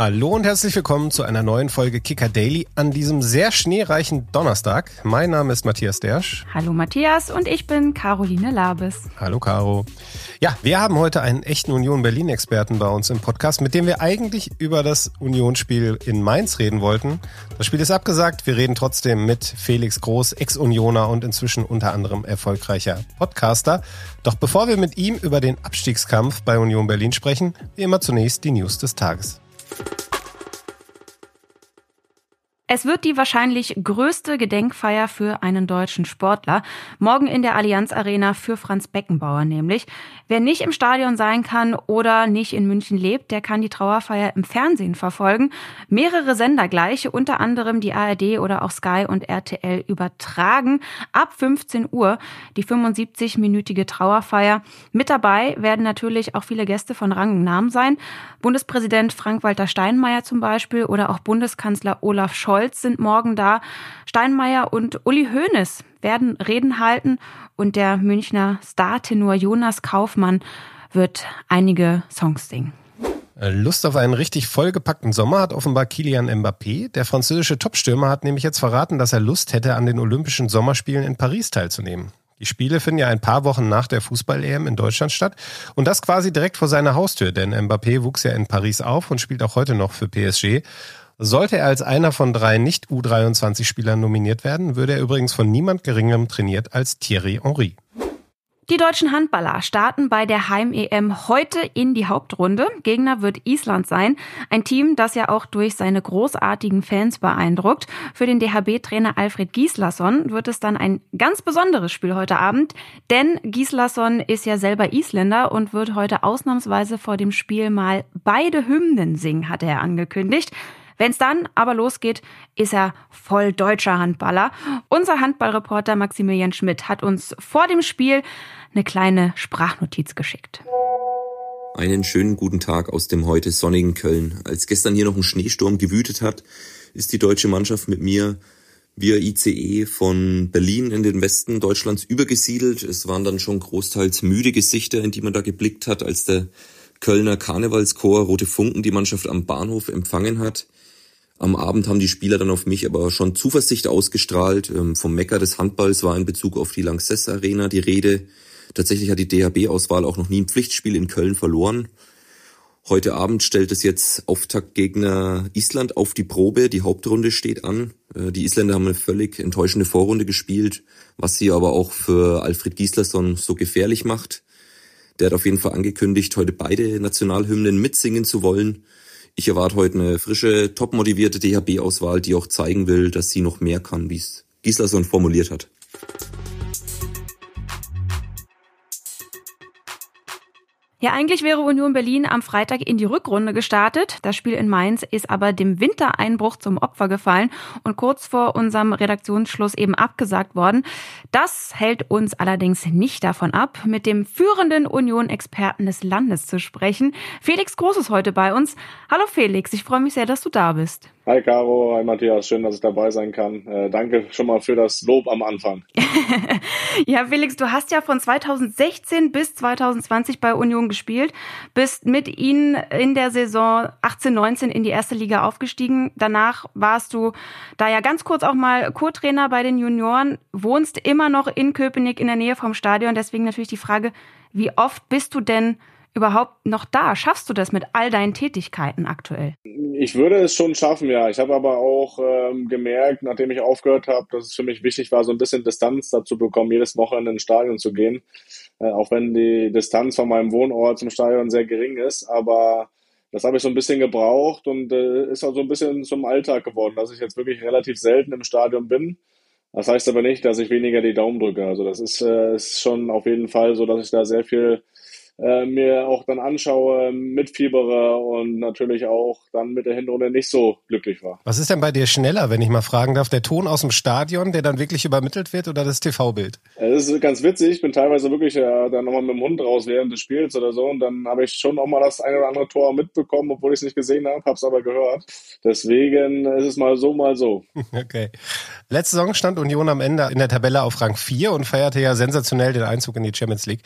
Hallo und herzlich willkommen zu einer neuen Folge Kicker Daily an diesem sehr schneereichen Donnerstag. Mein Name ist Matthias Dersch. Hallo Matthias und ich bin Caroline Labes. Hallo Caro. Ja, wir haben heute einen echten Union Berlin Experten bei uns im Podcast, mit dem wir eigentlich über das Unionsspiel in Mainz reden wollten. Das Spiel ist abgesagt. Wir reden trotzdem mit Felix Groß, Ex-Unioner und inzwischen unter anderem erfolgreicher Podcaster. Doch bevor wir mit ihm über den Abstiegskampf bei Union Berlin sprechen, wie immer zunächst die News des Tages. Es wird die wahrscheinlich größte Gedenkfeier für einen deutschen Sportler. Morgen in der Allianz Arena für Franz Beckenbauer nämlich. Wer nicht im Stadion sein kann oder nicht in München lebt, der kann die Trauerfeier im Fernsehen verfolgen. Mehrere Sender gleiche, unter anderem die ARD oder auch Sky und RTL übertragen. Ab 15 Uhr die 75-minütige Trauerfeier. Mit dabei werden natürlich auch viele Gäste von Rang und Namen sein. Bundespräsident Frank-Walter Steinmeier zum Beispiel oder auch Bundeskanzler Olaf Scholz Scholz sind morgen da. Steinmeier und Uli Hoeneß werden Reden halten und der Münchner Startenor Jonas Kaufmann wird einige Songs singen. Lust auf einen richtig vollgepackten Sommer hat offenbar Kilian Mbappé. Der französische Topstürmer hat nämlich jetzt verraten, dass er Lust hätte, an den Olympischen Sommerspielen in Paris teilzunehmen. Die Spiele finden ja ein paar Wochen nach der Fußball-EM in Deutschland statt und das quasi direkt vor seiner Haustür, denn Mbappé wuchs ja in Paris auf und spielt auch heute noch für PSG. Sollte er als einer von drei Nicht-U23-Spielern nominiert werden, würde er übrigens von niemand geringerem trainiert als Thierry Henry. Die deutschen Handballer starten bei der Heim-EM heute in die Hauptrunde. Gegner wird Island sein. Ein Team, das ja auch durch seine großartigen Fans beeindruckt. Für den DHB-Trainer Alfred Gislason wird es dann ein ganz besonderes Spiel heute Abend. Denn Gislason ist ja selber Isländer und wird heute ausnahmsweise vor dem Spiel mal beide Hymnen singen, hat er angekündigt. Wenn es dann aber losgeht, ist er voll deutscher Handballer. Unser Handballreporter Maximilian Schmidt hat uns vor dem Spiel eine kleine Sprachnotiz geschickt. Einen schönen guten Tag aus dem heute sonnigen Köln. Als gestern hier noch ein Schneesturm gewütet hat, ist die deutsche Mannschaft mit mir via ICE von Berlin in den Westen Deutschlands übergesiedelt. Es waren dann schon großteils müde Gesichter, in die man da geblickt hat, als der Kölner Karnevalschor Rote Funken die Mannschaft am Bahnhof empfangen hat. Am Abend haben die Spieler dann auf mich aber schon Zuversicht ausgestrahlt. Ähm, vom Mecker des Handballs war in Bezug auf die Lanxess Arena die Rede. Tatsächlich hat die DHB-Auswahl auch noch nie ein Pflichtspiel in Köln verloren. Heute Abend stellt es jetzt Auftaktgegner Island auf die Probe. Die Hauptrunde steht an. Äh, die Isländer haben eine völlig enttäuschende Vorrunde gespielt, was sie aber auch für Alfred Gislason so gefährlich macht. Der hat auf jeden Fall angekündigt, heute beide Nationalhymnen mitsingen zu wollen. Ich erwarte heute eine frische, top-motivierte DHB-Auswahl, die auch zeigen will, dass sie noch mehr kann, wie es Gislason formuliert hat. Ja, eigentlich wäre Union Berlin am Freitag in die Rückrunde gestartet. Das Spiel in Mainz ist aber dem Wintereinbruch zum Opfer gefallen und kurz vor unserem Redaktionsschluss eben abgesagt worden. Das hält uns allerdings nicht davon ab, mit dem führenden Union-Experten des Landes zu sprechen. Felix Groß ist heute bei uns. Hallo Felix, ich freue mich sehr, dass du da bist. Hi Caro, hi Matthias, schön, dass ich dabei sein kann. Äh, danke schon mal für das Lob am Anfang. ja, Felix, du hast ja von 2016 bis 2020 bei Union gespielt, bist mit ihnen in der Saison 18-19 in die erste Liga aufgestiegen. Danach warst du da ja ganz kurz auch mal Co-Trainer bei den Junioren, wohnst immer noch in Köpenick in der Nähe vom Stadion. Deswegen natürlich die Frage, wie oft bist du denn überhaupt noch da? Schaffst du das mit all deinen Tätigkeiten aktuell? Ich würde es schon schaffen, ja. Ich habe aber auch ähm, gemerkt, nachdem ich aufgehört habe, dass es für mich wichtig war, so ein bisschen Distanz dazu bekommen, jedes Wochenende ins Stadion zu gehen. Äh, auch wenn die Distanz von meinem Wohnort zum Stadion sehr gering ist, aber das habe ich so ein bisschen gebraucht und äh, ist auch so ein bisschen zum Alltag geworden, dass ich jetzt wirklich relativ selten im Stadion bin. Das heißt aber nicht, dass ich weniger die Daumen drücke. Also das ist, äh, ist schon auf jeden Fall so, dass ich da sehr viel äh, mir auch dann anschaue, mitfiebere und natürlich auch dann mit der Hinrunde nicht so glücklich war. Was ist denn bei dir schneller, wenn ich mal fragen darf? Der Ton aus dem Stadion, der dann wirklich übermittelt wird oder das TV-Bild? Es ist ganz witzig. Ich bin teilweise wirklich ja, dann nochmal mit dem Hund raus während des Spiels oder so und dann habe ich schon auch mal das eine oder andere Tor mitbekommen, obwohl ich es nicht gesehen habe, habe es aber gehört. Deswegen ist es mal so, mal so. Okay. Letzte Saison stand Union am Ende in der Tabelle auf Rang 4 und feierte ja sensationell den Einzug in die Champions League.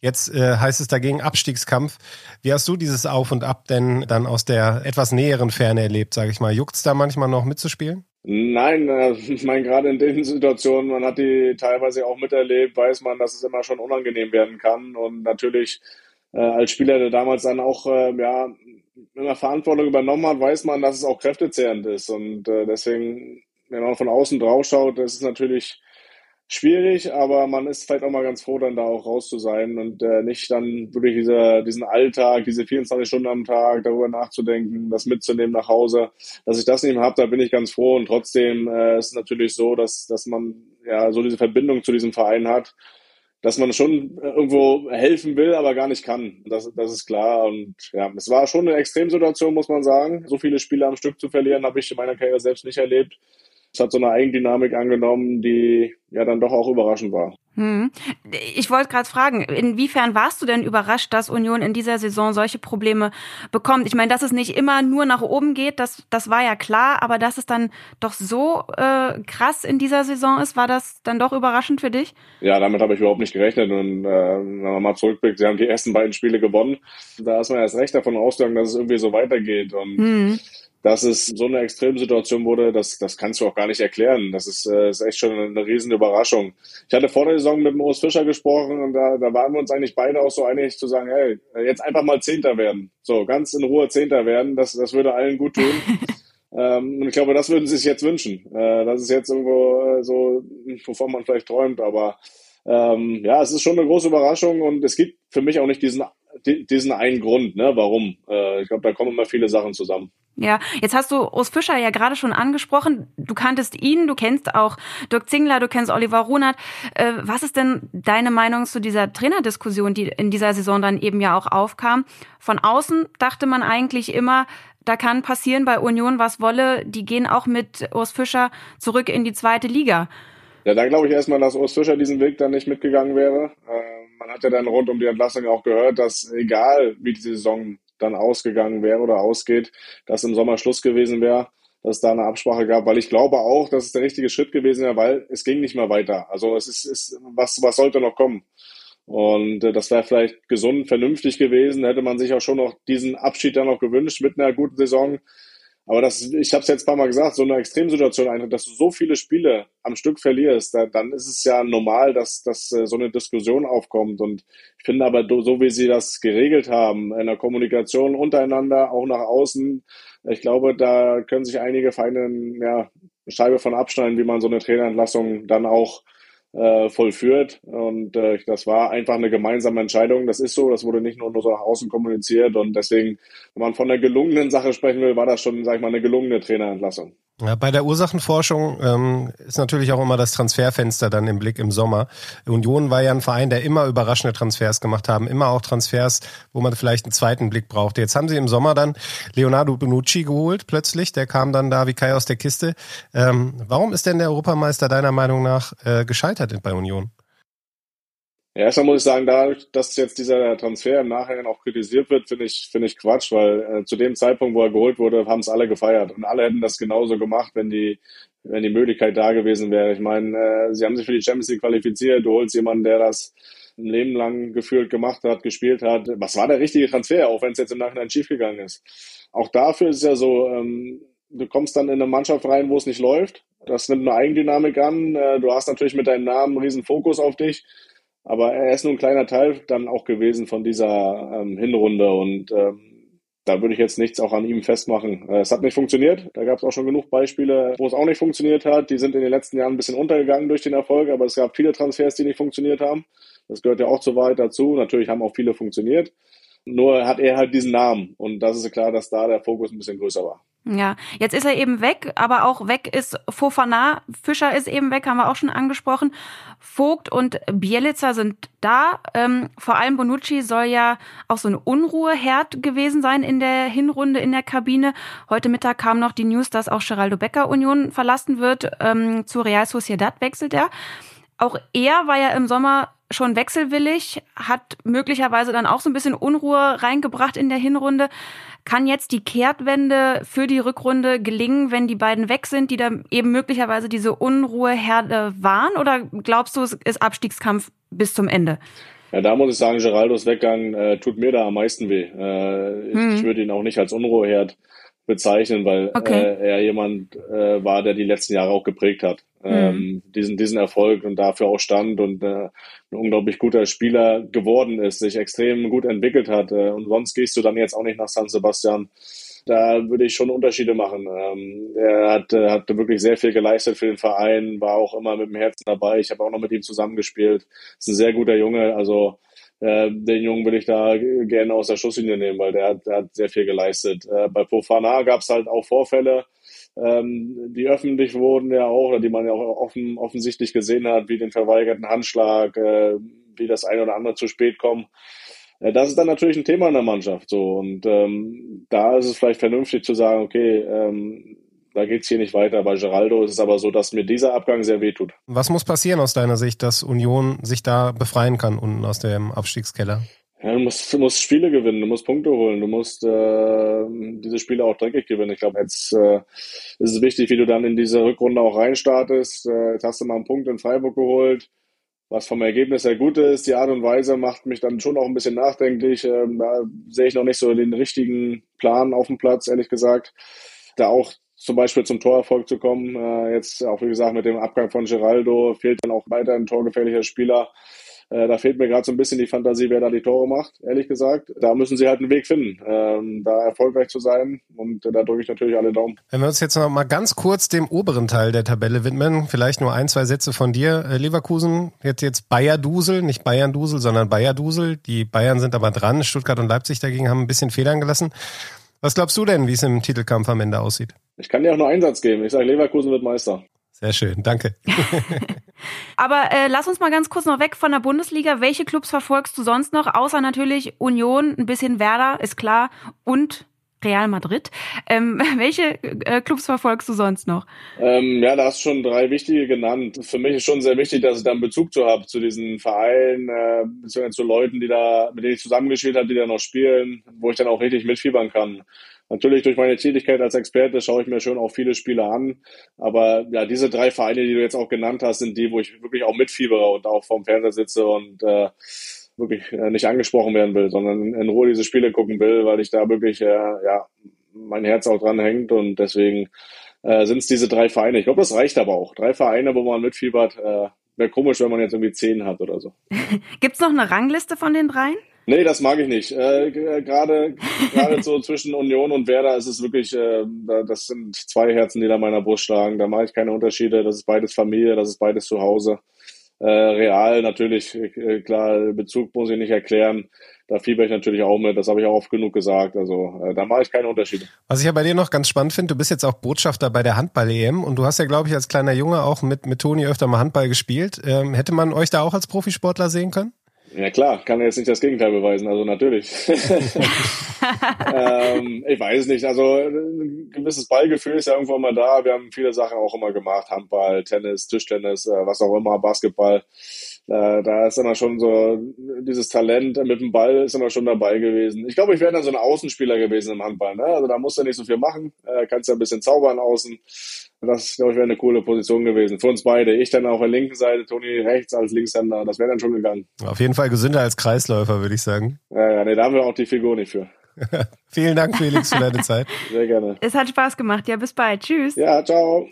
Jetzt äh, heißt es dagegen Abstiegskampf. Wie hast du dieses Auf und Ab denn dann aus der etwas näheren Ferne erlebt, sage ich mal? Juckt's da manchmal noch mitzuspielen? Nein, äh, ich meine, gerade in den Situationen, man hat die teilweise auch miterlebt, weiß man, dass es immer schon unangenehm werden kann. Und natürlich äh, als Spieler, der damals dann auch äh, ja, immer Verantwortung übernommen hat, weiß man, dass es auch kräftezehrend ist. Und äh, deswegen, wenn man von außen drauf schaut, das ist natürlich schwierig, aber man ist vielleicht auch mal ganz froh, dann da auch raus zu sein und äh, nicht dann wirklich diese, diesen Alltag, diese 24 Stunden am Tag, darüber nachzudenken, das mitzunehmen nach Hause. Dass ich das nicht mehr habe, da bin ich ganz froh und trotzdem äh, ist es natürlich so, dass, dass man ja so diese Verbindung zu diesem Verein hat, dass man schon irgendwo helfen will, aber gar nicht kann. Das, das ist klar. Und ja, es war schon eine Extremsituation, muss man sagen. So viele Spiele am Stück zu verlieren, habe ich in meiner Karriere selbst nicht erlebt. Es hat so eine Eigendynamik angenommen, die ja dann doch auch überraschend war. Hm. Ich wollte gerade fragen, inwiefern warst du denn überrascht, dass Union in dieser Saison solche Probleme bekommt? Ich meine, dass es nicht immer nur nach oben geht, das, das war ja klar, aber dass es dann doch so äh, krass in dieser Saison ist, war das dann doch überraschend für dich? Ja, damit habe ich überhaupt nicht gerechnet. Und äh, wenn man mal zurückblickt, sie haben die ersten beiden Spiele gewonnen. Da ist man erst recht davon ausgegangen, dass es irgendwie so weitergeht. Und hm dass es so eine Extremsituation wurde, das, das kannst du auch gar nicht erklären. Das ist, äh, ist echt schon eine riesen Überraschung. Ich hatte vor der Saison mit dem Urs Fischer gesprochen und da, da waren wir uns eigentlich beide auch so einig zu sagen, hey, jetzt einfach mal Zehnter werden. So, ganz in Ruhe Zehnter werden, das, das würde allen gut tun. ähm, und ich glaube, das würden sie sich jetzt wünschen. Äh, das ist jetzt irgendwo äh, so, wovon man vielleicht träumt, aber ähm, ja, es ist schon eine große Überraschung und es gibt für mich auch nicht diesen, diesen einen Grund, ne, warum. Äh, ich glaube, da kommen immer viele Sachen zusammen. Ja, jetzt hast du Urs Fischer ja gerade schon angesprochen. Du kanntest ihn, du kennst auch Dirk Zingler, du kennst Oliver Runert. Äh, was ist denn deine Meinung zu dieser Trainerdiskussion, die in dieser Saison dann eben ja auch aufkam? Von außen dachte man eigentlich immer, da kann passieren bei Union was wolle. Die gehen auch mit Urs Fischer zurück in die zweite Liga. Ja, da glaube ich erstmal, dass Urs Fischer diesen Weg dann nicht mitgegangen wäre. Äh, man hat ja dann rund um die Entlassung auch gehört, dass egal wie die Saison dann ausgegangen wäre oder ausgeht, dass im Sommer Schluss gewesen wäre, dass es da eine Absprache gab, weil ich glaube auch, dass es der richtige Schritt gewesen wäre, weil es ging nicht mehr weiter. Also es ist, ist was, was sollte noch kommen? Und äh, das wäre vielleicht gesund, vernünftig gewesen. Da hätte man sich auch schon noch diesen Abschied dann noch gewünscht mit einer guten Saison. Aber das, ich habe es jetzt ein paar Mal gesagt, so eine Extremsituation eintritt, dass du so viele Spiele am Stück verlierst, da, dann ist es ja normal, dass, dass äh, so eine Diskussion aufkommt. Und ich finde aber, so wie sie das geregelt haben, in der Kommunikation untereinander, auch nach außen, ich glaube, da können sich einige Vereine ja, eine Scheibe von abschneiden, wie man so eine Trainerentlassung dann auch äh, vollführt. Und äh, das war einfach eine gemeinsame Entscheidung. Das ist so, das wurde nicht nur, nur so nach außen kommuniziert. Und deswegen, wenn man von einer gelungenen Sache sprechen will, war das schon, sag ich mal, eine gelungene Trainerentlassung. Ja, bei der Ursachenforschung ähm, ist natürlich auch immer das Transferfenster dann im Blick im Sommer. Union war ja ein Verein, der immer überraschende Transfers gemacht haben, immer auch Transfers, wo man vielleicht einen zweiten Blick brauchte. Jetzt haben sie im Sommer dann Leonardo Bonucci geholt, plötzlich. Der kam dann da wie Kai aus der Kiste. Ähm, warum ist denn der Europameister deiner Meinung nach äh, gescheitert bei Union? Ja, erstmal muss ich sagen, dadurch, dass jetzt dieser Transfer im Nachhinein auch kritisiert wird, finde ich, finde ich Quatsch, weil äh, zu dem Zeitpunkt, wo er geholt wurde, haben es alle gefeiert. Und alle hätten das genauso gemacht, wenn die, wenn die Möglichkeit da gewesen wäre. Ich meine, äh, sie haben sich für die Champions League qualifiziert, du holst jemanden, der das ein Leben lang gefühlt gemacht hat, gespielt hat. Was war der richtige Transfer, auch wenn es jetzt im Nachhinein schiefgegangen ist? Auch dafür ist es ja so, ähm, du kommst dann in eine Mannschaft rein, wo es nicht läuft. Das nimmt eine Eigendynamik an. Äh, du hast natürlich mit deinem Namen einen riesen Fokus auf dich. Aber er ist nur ein kleiner Teil dann auch gewesen von dieser ähm, Hinrunde und ähm, da würde ich jetzt nichts auch an ihm festmachen. Äh, es hat nicht funktioniert. Da gab es auch schon genug Beispiele, wo es auch nicht funktioniert hat. Die sind in den letzten Jahren ein bisschen untergegangen durch den Erfolg, aber es gab viele Transfers, die nicht funktioniert haben. Das gehört ja auch zur Wahrheit dazu. Natürlich haben auch viele funktioniert. Nur hat er halt diesen Namen und das ist klar, dass da der Fokus ein bisschen größer war. Ja, jetzt ist er eben weg, aber auch weg ist Fofana. Fischer ist eben weg, haben wir auch schon angesprochen. Vogt und Bielitzer sind da. Ähm, vor allem Bonucci soll ja auch so ein Unruheherd gewesen sein in der Hinrunde in der Kabine. Heute Mittag kam noch die News, dass auch Geraldo Becker Union verlassen wird. Ähm, zu Real Sociedad wechselt er. Auch er war ja im Sommer schon wechselwillig, hat möglicherweise dann auch so ein bisschen Unruhe reingebracht in der Hinrunde. Kann jetzt die Kehrtwende für die Rückrunde gelingen, wenn die beiden weg sind, die da eben möglicherweise diese Unruheherde waren? Oder glaubst du, es ist Abstiegskampf bis zum Ende? Ja, da muss ich sagen, Geraldos Weggang äh, tut mir da am meisten weh. Äh, hm. Ich, ich würde ihn auch nicht als Unruheherd bezeichnen, weil okay. äh, er jemand äh, war, der die letzten Jahre auch geprägt hat. Mhm. Ähm, diesen, diesen Erfolg und dafür auch stand und äh, ein unglaublich guter Spieler geworden ist, sich extrem gut entwickelt hat. Äh, und sonst gehst du dann jetzt auch nicht nach San Sebastian. Da würde ich schon Unterschiede machen. Ähm, er hat, äh, hat wirklich sehr viel geleistet für den Verein, war auch immer mit dem Herzen dabei. Ich habe auch noch mit ihm zusammengespielt. Ist ein sehr guter Junge. Also äh, den Jungen will ich da gerne aus der Schusslinie nehmen, weil der hat, der hat sehr viel geleistet. Äh, bei Fofana gab es halt auch Vorfälle, ähm, die öffentlich wurden ja auch, oder die man ja auch offen, offensichtlich gesehen hat, wie den verweigerten Handschlag, äh, wie das eine oder andere zu spät kommt. Äh, das ist dann natürlich ein Thema in der Mannschaft so und ähm, da ist es vielleicht vernünftig zu sagen, okay, ähm, da geht's hier nicht weiter. Bei Geraldo ist es aber so, dass mir dieser Abgang sehr wehtut. Was muss passieren aus deiner Sicht, dass Union sich da befreien kann unten aus dem Abstiegskeller? Ja, du musst, du musst Spiele gewinnen, du musst Punkte holen, du musst äh, diese Spiele auch dreckig gewinnen. Ich glaube, jetzt äh, ist es wichtig, wie du dann in diese Rückrunde auch reinstartest. Äh, jetzt hast du mal einen Punkt in Freiburg geholt, was vom Ergebnis her gut ist. Die Art und Weise macht mich dann schon auch ein bisschen nachdenklich. Ähm, da sehe ich noch nicht so den richtigen Plan auf dem Platz, ehrlich gesagt. Da auch zum Beispiel zum Torerfolg zu kommen. Äh, jetzt auch, wie gesagt, mit dem Abgang von Geraldo fehlt dann auch weiter ein torgefährlicher Spieler. Äh, da fehlt mir gerade so ein bisschen die Fantasie, wer da die Tore macht, ehrlich gesagt. Da müssen sie halt einen Weg finden, ähm, da erfolgreich zu sein. Und da drücke ich natürlich alle Daumen. Wenn wir uns jetzt noch mal ganz kurz dem oberen Teil der Tabelle widmen, vielleicht nur ein, zwei Sätze von dir. Äh, Leverkusen, jetzt, jetzt Bayer-Dusel, nicht Bayern-Dusel, sondern Bayer-Dusel. Die Bayern sind aber dran. Stuttgart und Leipzig dagegen haben ein bisschen Federn gelassen. Was glaubst du denn, wie es im Titelkampf am Ende aussieht? Ich kann dir auch nur einen Satz geben. Ich sage, Leverkusen wird Meister. Sehr schön, danke. Aber äh, lass uns mal ganz kurz noch weg von der Bundesliga. Welche Clubs verfolgst du sonst noch? Außer natürlich Union, ein bisschen Werder, ist klar, und Real Madrid. Ähm, welche äh, Clubs verfolgst du sonst noch? Ähm, ja, da hast du schon drei wichtige genannt. Für mich ist schon sehr wichtig, dass ich da einen Bezug zu habe, zu diesen Vereinen, äh, beziehungsweise zu Leuten, die da, mit denen ich zusammengespielt habe, die da noch spielen, wo ich dann auch richtig mitfiebern kann. Natürlich durch meine Tätigkeit als Experte schaue ich mir schon auch viele Spiele an. Aber ja, diese drei Vereine, die du jetzt auch genannt hast, sind die, wo ich wirklich auch mitfiebere und auch vorm Fernseher sitze und äh, wirklich äh, nicht angesprochen werden will, sondern in Ruhe diese Spiele gucken will, weil ich da wirklich äh, ja mein Herz auch dran hängt und deswegen äh, sind es diese drei Vereine. Ich glaube, das reicht aber auch. Drei Vereine, wo man mitfiebert. Äh, Wäre komisch, wenn man jetzt irgendwie zehn hat oder so. Gibt's noch eine Rangliste von den dreien? Nee, das mag ich nicht. Äh, Gerade gerade so zwischen Union und Werder ist es wirklich, äh, das sind zwei Herzen, die da meiner Brust schlagen. Da mache ich keine Unterschiede. Das ist beides Familie, das ist beides zu Hause. Äh, real natürlich, äh, klar, Bezug muss ich nicht erklären. Da fieber ich natürlich auch mit, das habe ich auch oft genug gesagt. Also äh, da mache ich keine Unterschiede. Was ich ja bei dir noch ganz spannend finde, du bist jetzt auch Botschafter bei der Handball-EM und du hast ja, glaube ich, als kleiner Junge auch mit, mit Toni öfter mal Handball gespielt. Ähm, hätte man euch da auch als Profisportler sehen können? Ja klar, kann jetzt nicht das Gegenteil beweisen, also natürlich. ähm, ich weiß nicht, also ein gewisses Ballgefühl ist ja irgendwo immer da. Wir haben viele Sachen auch immer gemacht, Handball, Tennis, Tischtennis, äh, was auch immer, Basketball. Äh, da ist immer schon so dieses Talent mit dem Ball ist immer schon dabei gewesen. Ich glaube, ich wäre dann so ein Außenspieler gewesen im Handball. Ne? Also da musst du nicht so viel machen, äh, kannst ja ein bisschen zaubern außen. Das, glaube ich, wäre eine coole Position gewesen. Für uns beide. Ich dann auf der linken Seite, Toni rechts als Linkshänder. Das wäre dann schon gegangen. Auf jeden Fall gesünder als Kreisläufer, würde ich sagen. Ja, ja, nee, da haben wir auch die Figur nicht für. Vielen Dank, Felix, für deine Zeit. Sehr gerne. Es hat Spaß gemacht. Ja, bis bald. Tschüss. Ja, ciao.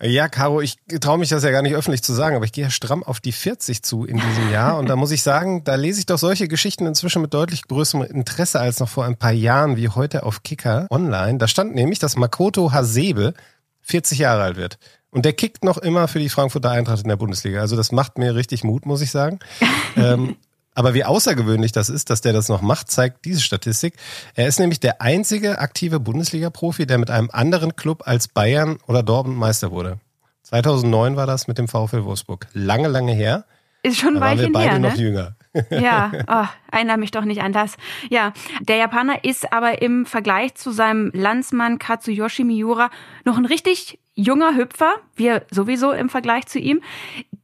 Ja, Caro, ich traue mich das ja gar nicht öffentlich zu sagen, aber ich gehe ja stramm auf die 40 zu in diesem Jahr. Und da muss ich sagen, da lese ich doch solche Geschichten inzwischen mit deutlich größerem Interesse als noch vor ein paar Jahren, wie heute auf Kicker online. Da stand nämlich, dass Makoto Hasebe 40 Jahre alt wird. Und der kickt noch immer für die Frankfurter Eintracht in der Bundesliga. Also das macht mir richtig Mut, muss ich sagen. ähm, aber wie außergewöhnlich das ist, dass der das noch macht, zeigt diese Statistik. Er ist nämlich der einzige aktive Bundesliga-Profi, der mit einem anderen Club als Bayern oder Dortmund Meister wurde. 2009 war das mit dem VfL Wolfsburg. Lange, lange her. Ist schon ein Weilchen wir beide her, noch ne? jünger. Ja, oh, erinnere mich doch nicht an das. Ja, der Japaner ist aber im Vergleich zu seinem Landsmann Katsuyoshi Miura noch ein richtig junger Hüpfer, wir sowieso im Vergleich zu ihm.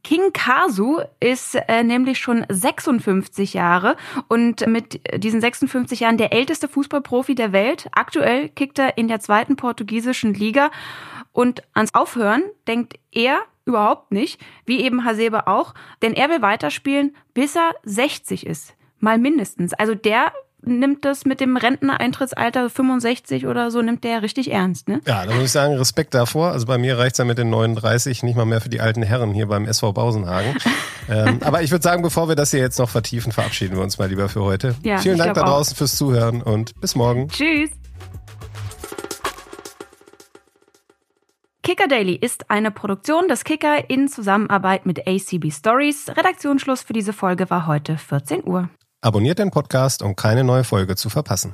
King Kazu ist äh, nämlich schon 56 Jahre und mit diesen 56 Jahren der älteste Fußballprofi der Welt. Aktuell kickt er in der zweiten portugiesischen Liga und ans Aufhören denkt er überhaupt nicht, wie eben Hasebe auch, denn er will weiterspielen, bis er 60 ist. Mal mindestens. Also der nimmt das mit dem Renteneintrittsalter 65 oder so, nimmt der richtig ernst, ne? Ja, da muss ich sagen, Respekt davor. Also bei mir reicht's ja mit den 39 nicht mal mehr für die alten Herren hier beim SV Bausenhagen. ähm, aber ich würde sagen, bevor wir das hier jetzt noch vertiefen, verabschieden wir uns mal lieber für heute. Ja, Vielen Dank da draußen auch. fürs Zuhören und bis morgen. Tschüss. Kicker Daily ist eine Produktion des Kicker in Zusammenarbeit mit ACB Stories. Redaktionsschluss für diese Folge war heute 14 Uhr. Abonniert den Podcast, um keine neue Folge zu verpassen.